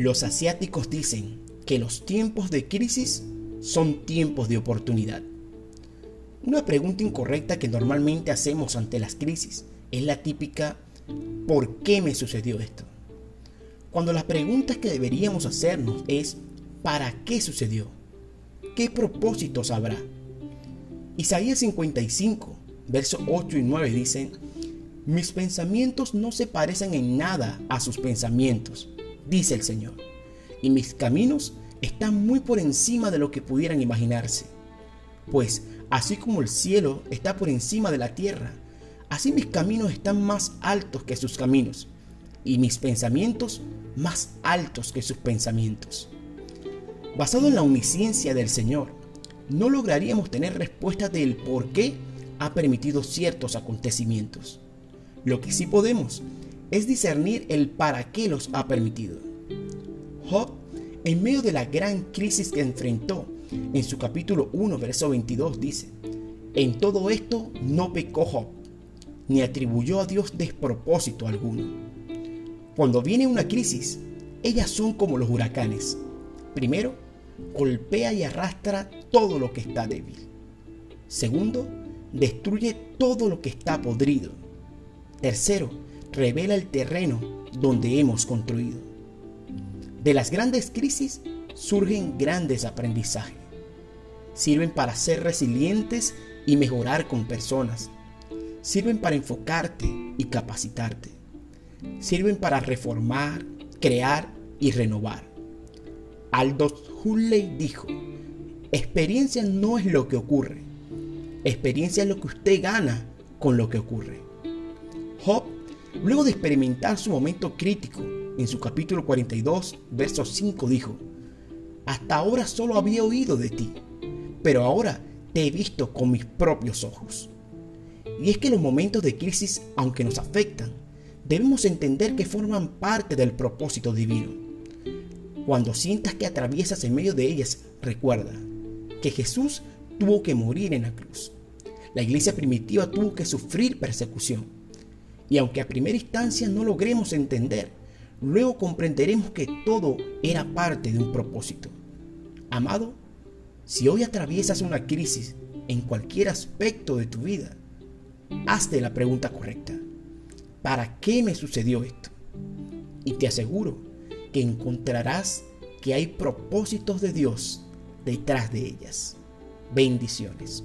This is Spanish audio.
Los asiáticos dicen que los tiempos de crisis son tiempos de oportunidad. Una pregunta incorrecta que normalmente hacemos ante las crisis es la típica ¿por qué me sucedió esto? Cuando la pregunta que deberíamos hacernos es ¿para qué sucedió? ¿Qué propósitos habrá? Isaías 55, versos 8 y 9 dicen, mis pensamientos no se parecen en nada a sus pensamientos, dice el Señor, y mis caminos están muy por encima de lo que pudieran imaginarse. Pues así como el cielo está por encima de la tierra, así mis caminos están más altos que sus caminos, y mis pensamientos más altos que sus pensamientos. Basado en la omnisciencia del Señor, no lograríamos tener respuestas del por qué ha permitido ciertos acontecimientos. Lo que sí podemos es discernir el para qué los ha permitido. Job, en medio de la gran crisis que enfrentó, en su capítulo 1, verso 22 dice, en todo esto no pecó Job, ni atribuyó a Dios despropósito alguno. Cuando viene una crisis, ellas son como los huracanes. Primero, golpea y arrastra todo lo que está débil. Segundo, destruye todo lo que está podrido. Tercero, revela el terreno donde hemos construido. De las grandes crisis surgen grandes aprendizajes. Sirven para ser resilientes y mejorar con personas. Sirven para enfocarte y capacitarte. Sirven para reformar, crear y renovar. Aldous Huxley dijo, experiencia no es lo que ocurre, experiencia es lo que usted gana con lo que ocurre. Job, luego de experimentar su momento crítico, en su capítulo 42, verso 5 dijo, hasta ahora solo había oído de ti, pero ahora te he visto con mis propios ojos. Y es que los momentos de crisis, aunque nos afectan, debemos entender que forman parte del propósito divino. Cuando sientas que atraviesas en medio de ellas, recuerda que Jesús tuvo que morir en la cruz. La iglesia primitiva tuvo que sufrir persecución. Y aunque a primera instancia no logremos entender, luego comprenderemos que todo era parte de un propósito. Amado, si hoy atraviesas una crisis en cualquier aspecto de tu vida, hazte la pregunta correcta. ¿Para qué me sucedió esto? Y te aseguro que encontrarás que hay propósitos de Dios detrás de ellas. Bendiciones.